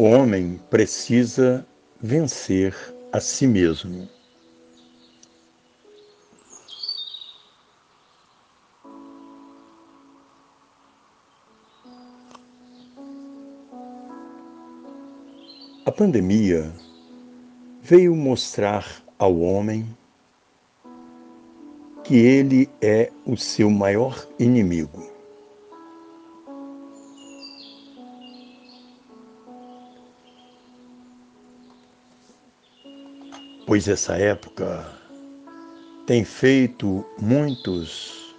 O homem precisa vencer a si mesmo. A pandemia veio mostrar ao homem que ele é o seu maior inimigo. Pois essa época tem feito muitos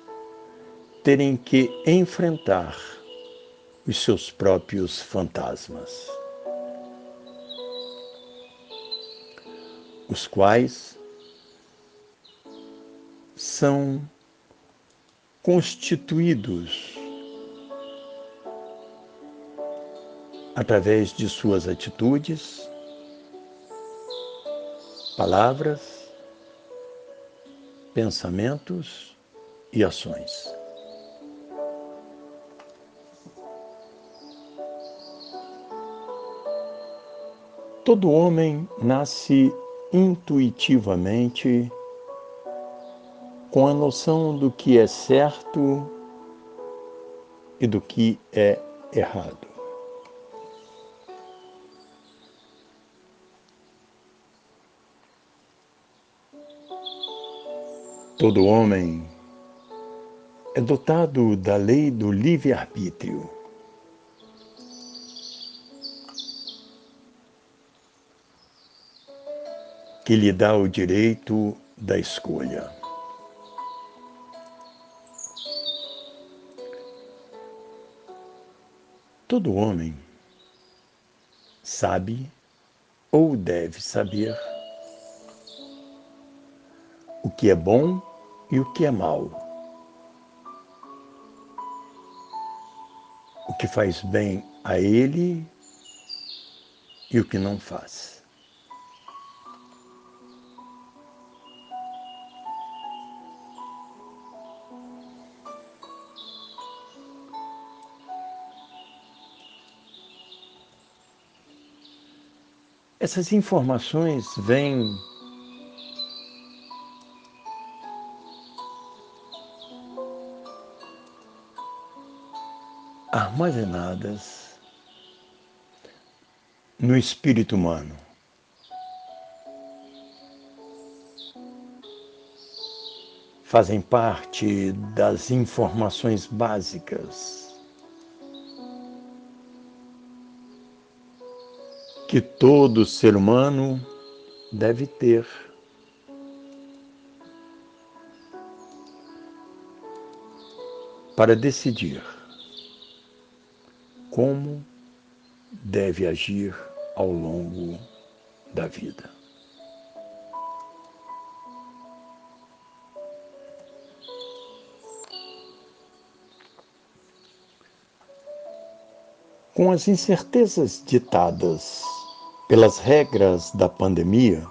terem que enfrentar os seus próprios fantasmas, os quais são constituídos através de suas atitudes, palavras, pensamentos e ações. Todo homem nasce intuitivamente com a noção do que é certo e do que é errado. Todo homem é dotado da lei do livre-arbítrio. Que lhe dá o direito da escolha. Todo homem sabe ou deve saber o que é bom e o que é mal, o que faz bem a ele e o que não faz. Essas informações vêm armazenadas no espírito humano. Fazem parte das informações básicas que todo ser humano deve ter. Para decidir como deve agir ao longo da vida. Com as incertezas ditadas pelas regras da pandemia,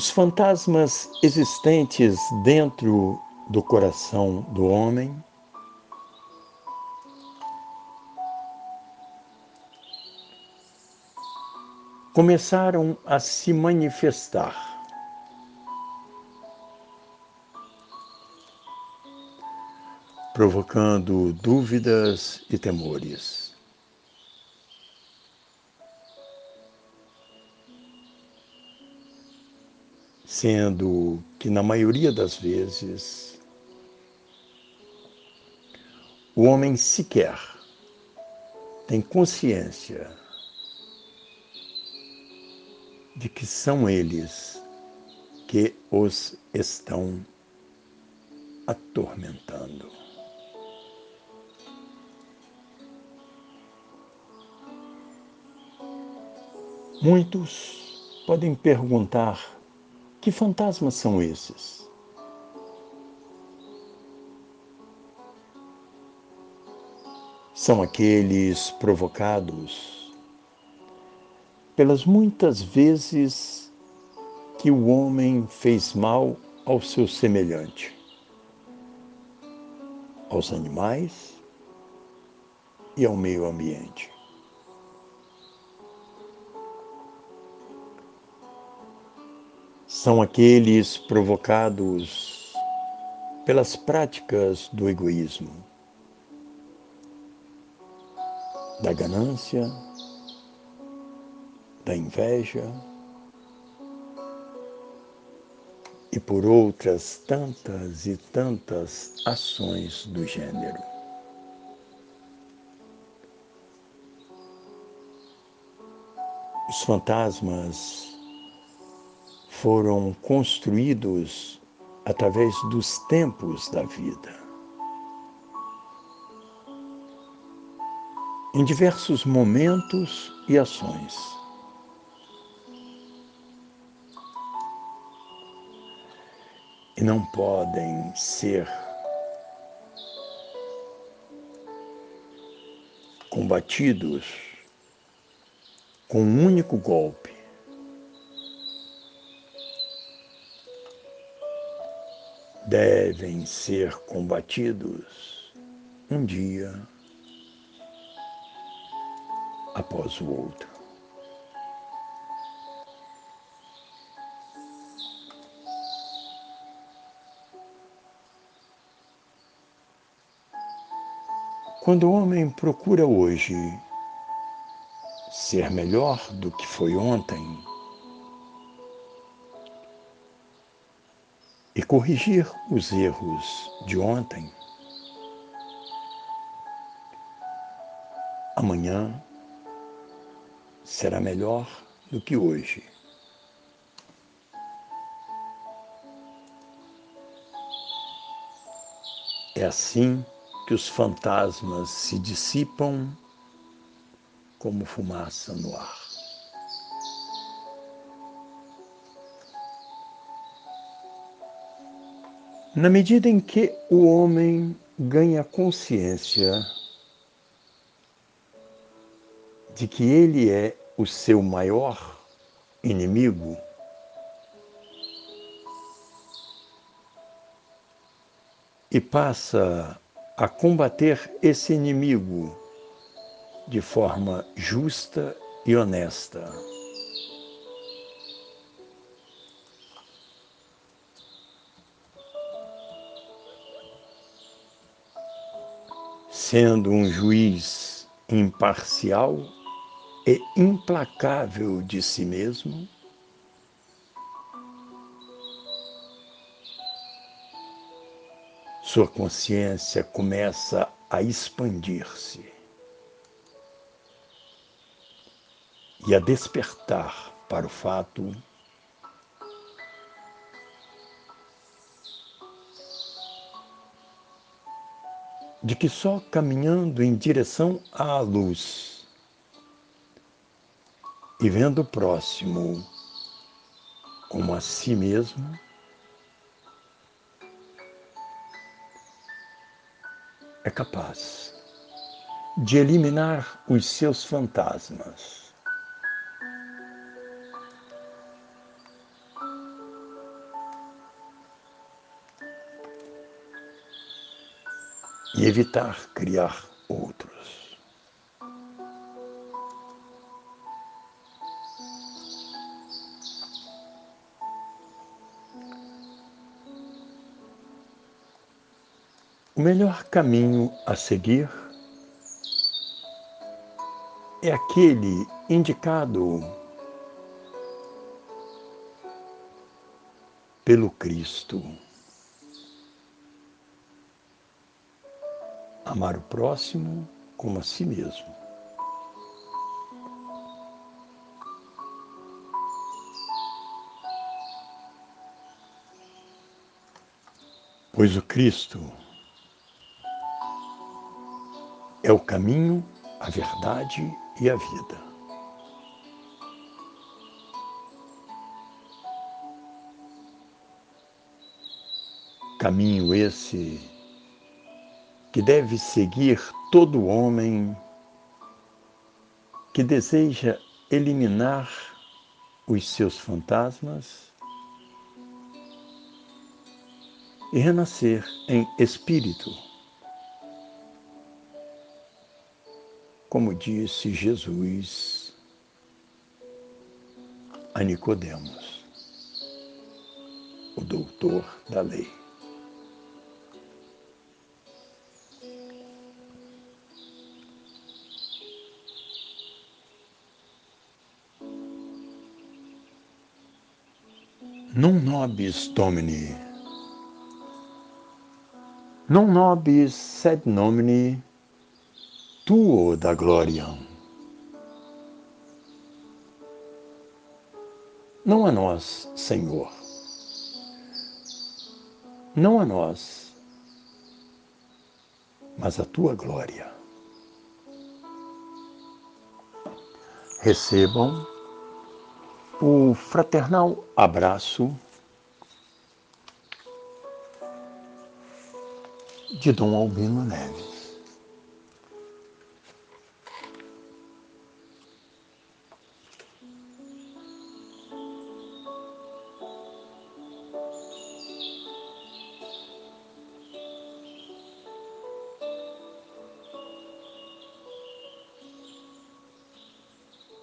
os fantasmas existentes dentro do coração do homem começaram a se manifestar. provocando dúvidas e temores. Sendo que, na maioria das vezes, o homem sequer tem consciência de que são eles que os estão atormentando. Muitos podem perguntar: que fantasmas são esses? São aqueles provocados pelas muitas vezes que o homem fez mal ao seu semelhante. aos animais e ao meio ambiente. São aqueles provocados pelas práticas do egoísmo, da ganância, da inveja e por outras tantas e tantas ações do gênero. Os fantasmas foram construídos através dos tempos da vida. Em diversos momentos e ações. E não podem ser combatidos com um único golpe. Devem ser combatidos um dia após o outro. Quando o homem procura hoje ser melhor do que foi ontem e corrigir os erros de ontem, amanhã será melhor do que hoje. É assim que os fantasmas se dissipam como fumaça no ar. Na medida em que o homem ganha consciência de que ele é o seu maior inimigo, e passa a combater esse inimigo de forma justa e honesta. Sendo um juiz imparcial e implacável de si mesmo, sua consciência começa a expandir-se. e a despertar para o fato de que só caminhando em direção à luz e vendo o próximo como a si mesmo, é capaz de eliminar os seus fantasmas e evitar criar outros. O melhor caminho a seguir é aquele indicado pelo Cristo. Amar o próximo como a si mesmo. Pois o Cristo é o caminho, a verdade e a vida. Caminho esse que deve seguir todo homem que deseja eliminar os seus fantasmas e renascer em espírito. Como disse Jesus a Nicodemos, o doutor da lei. Non nobis Domini, non nobis sed nomini tuo da glória. Não a nós, Senhor. Não a nós, mas a tua glória. Recebam o fraternal abraço de Dom Albino Neves.